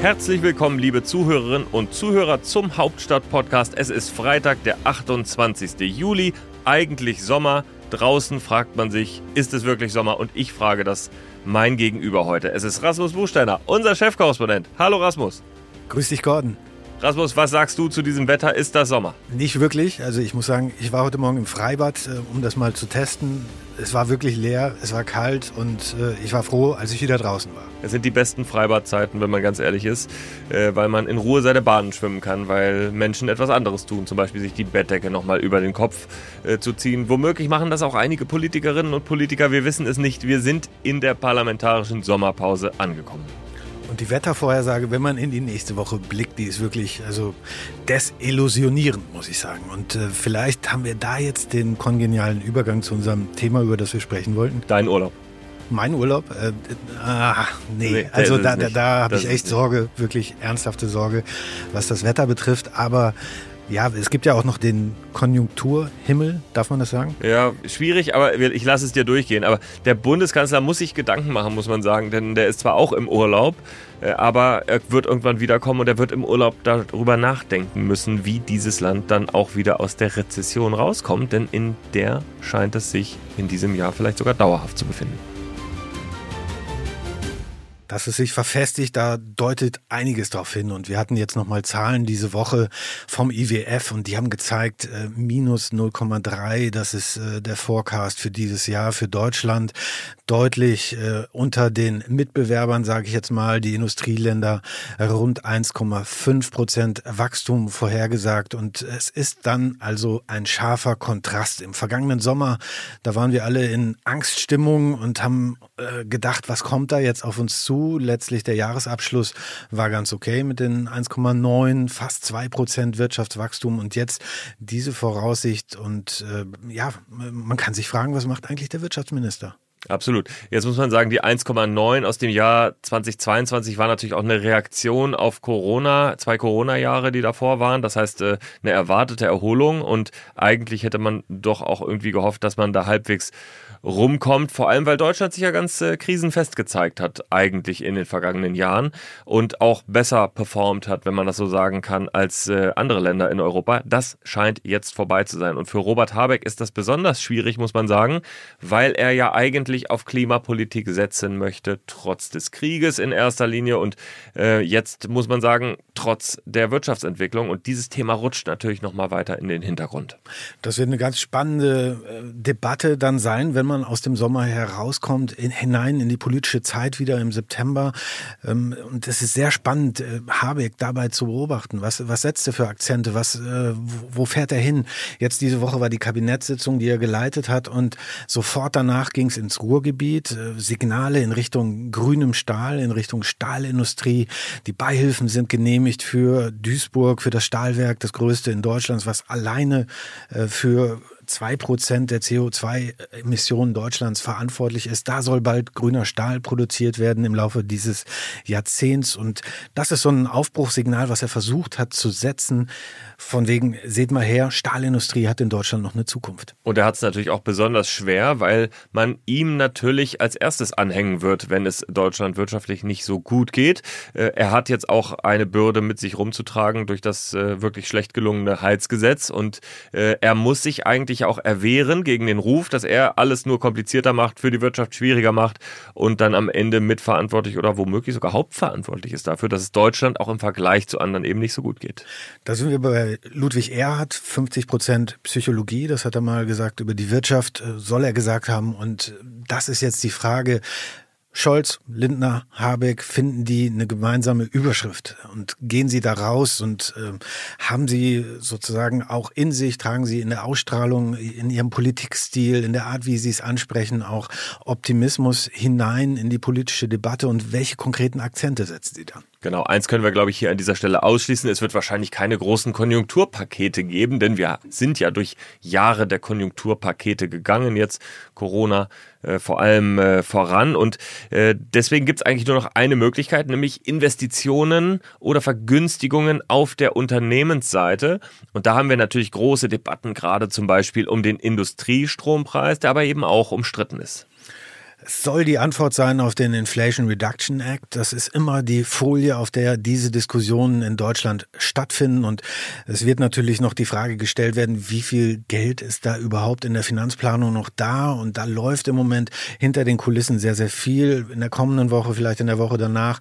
Herzlich willkommen, liebe Zuhörerinnen und Zuhörer zum Hauptstadt-Podcast. Es ist Freitag, der 28. Juli, eigentlich Sommer. Draußen fragt man sich, ist es wirklich Sommer? Und ich frage das mein Gegenüber heute. Es ist Rasmus Buchsteiner, unser Chefkorrespondent. Hallo Rasmus. Grüß dich, Gordon. Rasmus, was sagst du zu diesem Wetter? Ist das Sommer? Nicht wirklich. Also ich muss sagen, ich war heute Morgen im Freibad, äh, um das mal zu testen. Es war wirklich leer, es war kalt und äh, ich war froh, als ich wieder draußen war. Es sind die besten Freibadzeiten, wenn man ganz ehrlich ist, äh, weil man in Ruhe seine Bahnen schwimmen kann, weil Menschen etwas anderes tun, zum Beispiel sich die Bettdecke nochmal über den Kopf zu ziehen. Womöglich machen das auch einige Politikerinnen und Politiker, wir wissen es nicht. Wir sind in der parlamentarischen Sommerpause angekommen. Und die Wettervorhersage, wenn man in die nächste Woche blickt, die ist wirklich also desillusionierend, muss ich sagen. Und äh, vielleicht haben wir da jetzt den kongenialen Übergang zu unserem Thema, über das wir sprechen wollten. Dein Urlaub. Mein Urlaub? Äh, ah, nee. nee also da, da, da habe ich echt Sorge, wirklich ernsthafte Sorge, was das Wetter betrifft. Aber ja, es gibt ja auch noch den Konjunkturhimmel, darf man das sagen? Ja, schwierig, aber ich lasse es dir durchgehen. Aber der Bundeskanzler muss sich Gedanken machen, muss man sagen, denn der ist zwar auch im Urlaub, äh, aber er wird irgendwann wiederkommen und er wird im Urlaub darüber nachdenken müssen, wie dieses Land dann auch wieder aus der Rezession rauskommt, denn in der scheint es sich in diesem Jahr vielleicht sogar dauerhaft zu befinden dass es sich verfestigt, da deutet einiges darauf hin. Und wir hatten jetzt nochmal Zahlen diese Woche vom IWF und die haben gezeigt, äh, minus 0,3, das ist äh, der Forecast für dieses Jahr für Deutschland. Deutlich äh, unter den Mitbewerbern, sage ich jetzt mal, die Industrieländer rund 1,5 Prozent Wachstum vorhergesagt. Und es ist dann also ein scharfer Kontrast. Im vergangenen Sommer, da waren wir alle in Angststimmung und haben äh, gedacht, was kommt da jetzt auf uns zu? Letztlich der Jahresabschluss war ganz okay mit den 1,9, fast 2 Prozent Wirtschaftswachstum und jetzt diese Voraussicht. Und äh, ja, man kann sich fragen, was macht eigentlich der Wirtschaftsminister? Absolut. Jetzt muss man sagen, die 1,9 aus dem Jahr 2022 war natürlich auch eine Reaktion auf Corona, zwei Corona-Jahre, die davor waren. Das heißt, äh, eine erwartete Erholung und eigentlich hätte man doch auch irgendwie gehofft, dass man da halbwegs rumkommt. Vor allem, weil Deutschland sich ja ganz äh, krisenfest gezeigt hat, eigentlich in den vergangenen Jahren und auch besser performt hat, wenn man das so sagen kann, als äh, andere Länder in Europa. Das scheint jetzt vorbei zu sein. Und für Robert Habeck ist das besonders schwierig, muss man sagen, weil er ja eigentlich auf Klimapolitik setzen möchte, trotz des Krieges in erster Linie und äh, jetzt muss man sagen, trotz der Wirtschaftsentwicklung. Und dieses Thema rutscht natürlich nochmal weiter in den Hintergrund. Das wird eine ganz spannende äh, Debatte dann sein, wenn man aus dem Sommer herauskommt, in, hinein in die politische Zeit wieder im September. Ähm, und es ist sehr spannend, äh, Habeck dabei zu beobachten. Was, was setzt er für Akzente? Was, äh, wo fährt er hin? Jetzt diese Woche war die Kabinettssitzung, die er geleitet hat und sofort danach ging es ins Ruhrgebiet. Äh, Signale in Richtung grünem Stahl, in Richtung Stahlindustrie. Die Beihilfen sind genehmigt für Duisburg, für das Stahlwerk, das größte in Deutschland, was alleine für zwei Prozent der CO2-Emissionen Deutschlands verantwortlich ist. Da soll bald grüner Stahl produziert werden im Laufe dieses Jahrzehnts. Und das ist so ein Aufbruchssignal, was er versucht hat zu setzen. Von wegen, seht mal her, Stahlindustrie hat in Deutschland noch eine Zukunft. Und er hat es natürlich auch besonders schwer, weil man ihm natürlich als erstes anhängen wird, wenn es Deutschland wirtschaftlich nicht so gut geht. Äh, er hat jetzt auch eine Bürde mit sich rumzutragen durch das äh, wirklich schlecht gelungene Heizgesetz und äh, er muss sich eigentlich sich auch erwehren gegen den Ruf, dass er alles nur komplizierter macht, für die Wirtschaft schwieriger macht und dann am Ende mitverantwortlich oder womöglich sogar hauptverantwortlich ist dafür, dass es Deutschland auch im Vergleich zu anderen eben nicht so gut geht. Da sind wir bei Ludwig Erhard, 50 Prozent Psychologie, das hat er mal gesagt, über die Wirtschaft äh, soll er gesagt haben. Und das ist jetzt die Frage, Scholz, Lindner, Habeck, finden die eine gemeinsame Überschrift und gehen sie da raus und äh, haben sie sozusagen auch in sich, tragen sie in der Ausstrahlung, in ihrem Politikstil, in der Art, wie sie es ansprechen, auch Optimismus hinein in die politische Debatte und welche konkreten Akzente setzen sie dann? Genau, eins können wir, glaube ich, hier an dieser Stelle ausschließen. Es wird wahrscheinlich keine großen Konjunkturpakete geben, denn wir sind ja durch Jahre der Konjunkturpakete gegangen. Jetzt Corona äh, vor allem äh, voran. Und äh, deswegen gibt es eigentlich nur noch eine Möglichkeit, nämlich Investitionen oder Vergünstigungen auf der Unternehmensseite. Und da haben wir natürlich große Debatten, gerade zum Beispiel um den Industriestrompreis, der aber eben auch umstritten ist soll die Antwort sein auf den Inflation Reduction Act. Das ist immer die Folie, auf der diese Diskussionen in Deutschland stattfinden. Und es wird natürlich noch die Frage gestellt werden, wie viel Geld ist da überhaupt in der Finanzplanung noch da? Und da läuft im Moment hinter den Kulissen sehr, sehr viel. In der kommenden Woche, vielleicht in der Woche danach,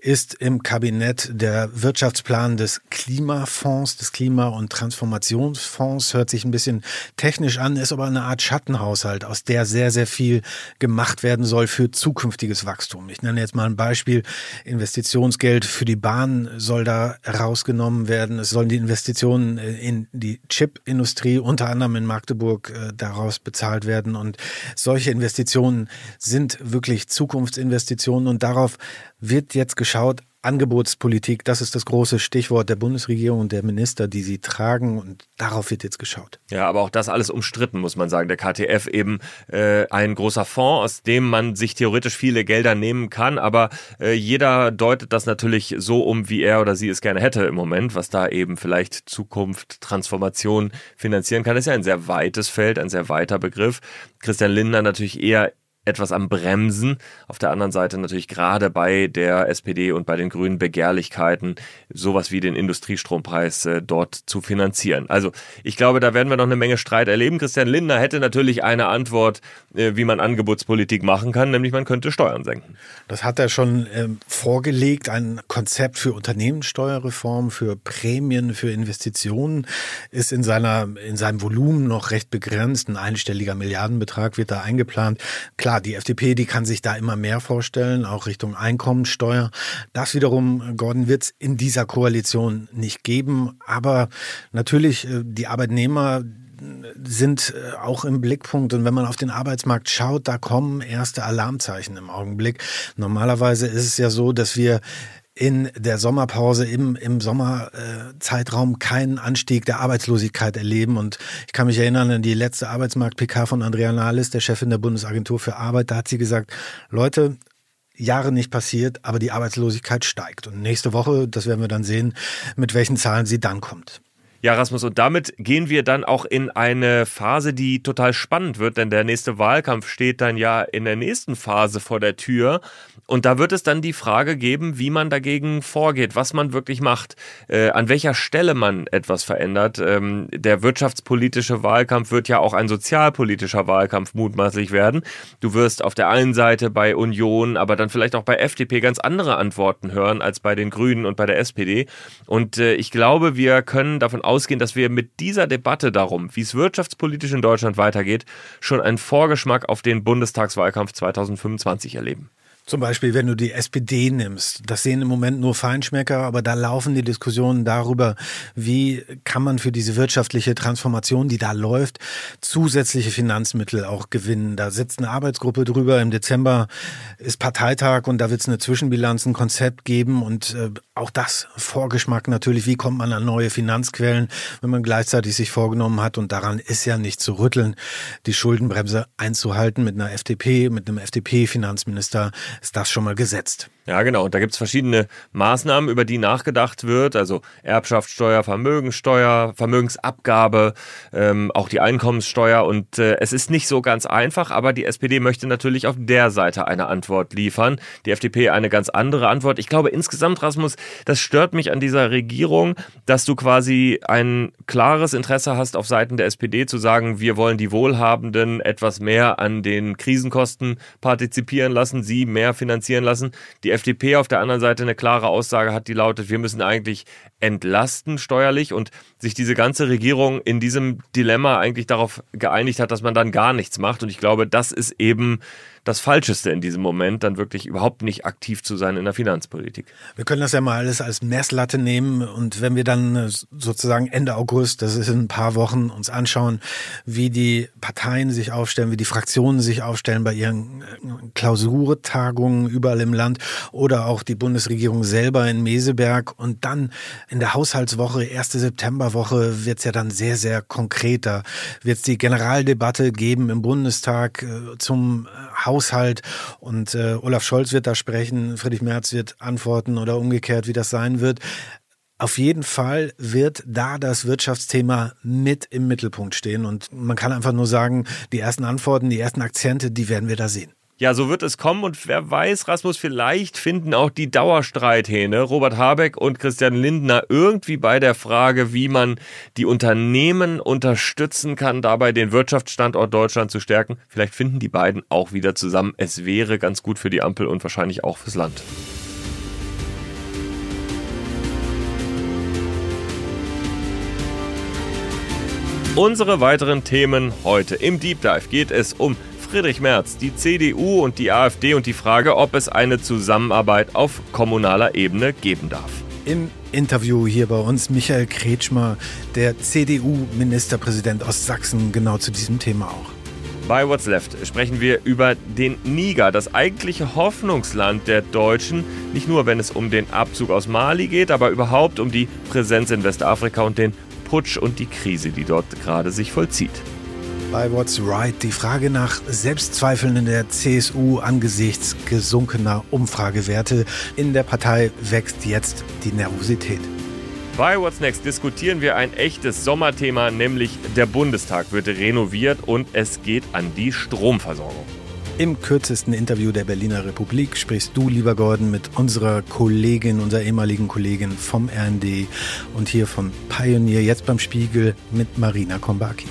ist im Kabinett der Wirtschaftsplan des Klimafonds, des Klima- und Transformationsfonds. Hört sich ein bisschen technisch an, ist aber eine Art Schattenhaushalt, aus der sehr, sehr viel gemacht werden soll für zukünftiges Wachstum. Ich nenne jetzt mal ein Beispiel. Investitionsgeld für die Bahn soll da rausgenommen werden. Es sollen die Investitionen äh, in die Chipindustrie, unter anderem in Magdeburg, äh, daraus bezahlt werden. Und solche Investitionen sind wirklich Zukunftsinvestitionen und darauf wird jetzt geschaut, Angebotspolitik, das ist das große Stichwort der Bundesregierung und der Minister, die sie tragen und darauf wird jetzt geschaut. Ja, aber auch das alles umstritten, muss man sagen. Der KTF eben äh, ein großer Fonds, aus dem man sich theoretisch viele Gelder nehmen kann, aber äh, jeder deutet das natürlich so um, wie er oder sie es gerne hätte im Moment, was da eben vielleicht Zukunft, Transformation finanzieren kann. Das ist ja ein sehr weites Feld, ein sehr weiter Begriff. Christian Lindner natürlich eher etwas am Bremsen. Auf der anderen Seite natürlich gerade bei der SPD und bei den Grünen Begehrlichkeiten, sowas wie den Industriestrompreis äh, dort zu finanzieren. Also ich glaube, da werden wir noch eine Menge Streit erleben. Christian Lindner hätte natürlich eine Antwort, äh, wie man Angebotspolitik machen kann, nämlich man könnte Steuern senken. Das hat er schon ähm, vorgelegt, ein Konzept für Unternehmenssteuerreform, für Prämien, für Investitionen ist in seiner in seinem Volumen noch recht begrenzt. Ein einstelliger Milliardenbetrag wird da eingeplant. Klar klar, die FDP, die kann sich da immer mehr vorstellen, auch Richtung Einkommensteuer. Das wiederum, Gordon, wird es in dieser Koalition nicht geben. Aber natürlich, äh, die Arbeitnehmer, sind äh, auch im Blickpunkt. Und wenn man auf den Arbeitsmarkt schaut, da kommen erste Alarmzeichen im Augenblick. Normalerweise ist es ja so, dass wir in der Sommerpause im, im Sommerzeitraum keinen Anstieg der Arbeitslosigkeit erleben. Und ich kann mich erinnern an die letzte Arbeitsmarkt-PK von Andrea Nahles, der Chefin der Bundesagentur für Arbeit. Da hat sie gesagt, Leute, Jahre nicht passiert, aber die Arbeitslosigkeit steigt. Und nächste Woche, das werden wir dann sehen, mit welchen Zahlen sie dann kommt. Ja, Rasmus, und damit gehen wir dann auch in eine Phase, die total spannend wird, denn der nächste Wahlkampf steht dann ja in der nächsten Phase vor der Tür. Und da wird es dann die Frage geben, wie man dagegen vorgeht, was man wirklich macht, äh, an welcher Stelle man etwas verändert. Ähm, der wirtschaftspolitische Wahlkampf wird ja auch ein sozialpolitischer Wahlkampf mutmaßlich werden. Du wirst auf der einen Seite bei Union, aber dann vielleicht auch bei FDP ganz andere Antworten hören als bei den Grünen und bei der SPD. Und äh, ich glaube, wir können davon ausgehen, dass wir mit dieser Debatte darum, wie es wirtschaftspolitisch in Deutschland weitergeht, schon einen Vorgeschmack auf den Bundestagswahlkampf 2025 erleben. Zum Beispiel, wenn du die SPD nimmst, das sehen im Moment nur Feinschmecker, aber da laufen die Diskussionen darüber, wie kann man für diese wirtschaftliche Transformation, die da läuft, zusätzliche Finanzmittel auch gewinnen. Da sitzt eine Arbeitsgruppe drüber. Im Dezember ist Parteitag und da wird es eine Zwischenbilanz, ein Konzept geben und äh, auch das Vorgeschmack natürlich, wie kommt man an neue Finanzquellen, wenn man gleichzeitig sich vorgenommen hat und daran ist ja nicht zu rütteln, die Schuldenbremse einzuhalten mit einer FDP, mit einem FDP-Finanzminister ist das schon mal gesetzt. Ja, genau. Und da gibt es verschiedene Maßnahmen, über die nachgedacht wird. Also Erbschaftssteuer, Vermögenssteuer, Vermögensabgabe, ähm, auch die Einkommenssteuer. Und äh, es ist nicht so ganz einfach, aber die SPD möchte natürlich auf der Seite eine Antwort liefern. Die FDP eine ganz andere Antwort. Ich glaube insgesamt, Rasmus, das stört mich an dieser Regierung, dass du quasi ein klares Interesse hast, auf Seiten der SPD zu sagen, wir wollen die Wohlhabenden etwas mehr an den Krisenkosten partizipieren lassen, sie mehr finanzieren lassen. Die FDP auf der anderen Seite eine klare Aussage hat, die lautet, wir müssen eigentlich entlasten steuerlich und sich diese ganze Regierung in diesem Dilemma eigentlich darauf geeinigt hat, dass man dann gar nichts macht. Und ich glaube, das ist eben das Falscheste in diesem Moment, dann wirklich überhaupt nicht aktiv zu sein in der Finanzpolitik. Wir können das ja mal alles als Messlatte nehmen und wenn wir dann äh, sozusagen Ende August, das ist in ein paar Wochen, uns anschauen, wie die Parteien sich aufstellen, wie die Fraktionen sich aufstellen bei ihren äh, Klausurtagungen überall im Land oder auch die Bundesregierung selber in Meseberg und dann in der Haushaltswoche, erste Septemberwoche, wird es ja dann sehr, sehr konkreter. Wird es die Generaldebatte geben im Bundestag äh, zum Haushalt und äh, Olaf Scholz wird da sprechen, Friedrich Merz wird antworten oder umgekehrt, wie das sein wird. Auf jeden Fall wird da das Wirtschaftsthema mit im Mittelpunkt stehen und man kann einfach nur sagen, die ersten Antworten, die ersten Akzente, die werden wir da sehen. Ja, so wird es kommen und wer weiß, Rasmus, vielleicht finden auch die Dauerstreithähne Robert Habeck und Christian Lindner irgendwie bei der Frage, wie man die Unternehmen unterstützen kann, dabei den Wirtschaftsstandort Deutschland zu stärken. Vielleicht finden die beiden auch wieder zusammen. Es wäre ganz gut für die Ampel und wahrscheinlich auch fürs Land. Unsere weiteren Themen heute im Deep Dive geht es um Friedrich Merz, die CDU und die AfD und die Frage, ob es eine Zusammenarbeit auf kommunaler Ebene geben darf. Im Interview hier bei uns Michael Kretschmer, der CDU-Ministerpräsident aus Sachsen, genau zu diesem Thema auch. Bei What's Left sprechen wir über den Niger, das eigentliche Hoffnungsland der Deutschen. Nicht nur, wenn es um den Abzug aus Mali geht, aber überhaupt um die Präsenz in Westafrika und den Putsch und die Krise, die dort gerade sich vollzieht. Bei What's Right die Frage nach Selbstzweifeln in der CSU angesichts gesunkener Umfragewerte. In der Partei wächst jetzt die Nervosität. Bei What's Next diskutieren wir ein echtes Sommerthema, nämlich der Bundestag wird renoviert und es geht an die Stromversorgung. Im kürzesten Interview der Berliner Republik sprichst du, lieber Gordon, mit unserer Kollegin, unserer ehemaligen Kollegin vom RND und hier von Pioneer, jetzt beim Spiegel, mit Marina Kombaki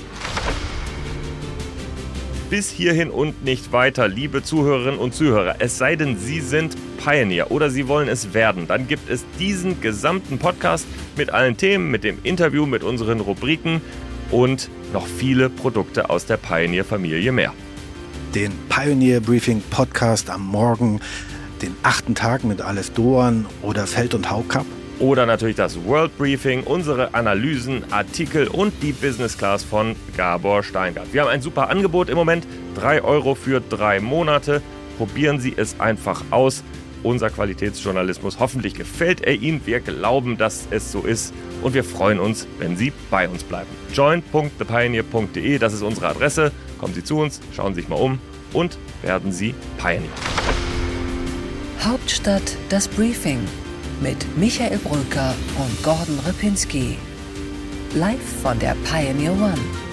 bis hierhin und nicht weiter, liebe Zuhörerinnen und Zuhörer. Es sei denn, Sie sind Pioneer oder Sie wollen es werden, dann gibt es diesen gesamten Podcast mit allen Themen, mit dem Interview, mit unseren Rubriken und noch viele Produkte aus der Pioneer-Familie mehr. Den Pioneer Briefing Podcast am Morgen, den achten Tag mit Aleph Doan oder Feld und Haukapp oder natürlich das World Briefing, unsere Analysen, Artikel und die Business Class von Gabor Steingart. Wir haben ein super Angebot im Moment, 3 Euro für drei Monate. Probieren Sie es einfach aus. Unser Qualitätsjournalismus, hoffentlich gefällt er Ihnen. Wir glauben, dass es so ist und wir freuen uns, wenn Sie bei uns bleiben. join.thepioneer.de, das ist unsere Adresse. Kommen Sie zu uns, schauen Sie sich mal um und werden Sie Pioneer. Hauptstadt das Briefing mit Michael Brücker und Gordon Ripinski. Live von der Pioneer One.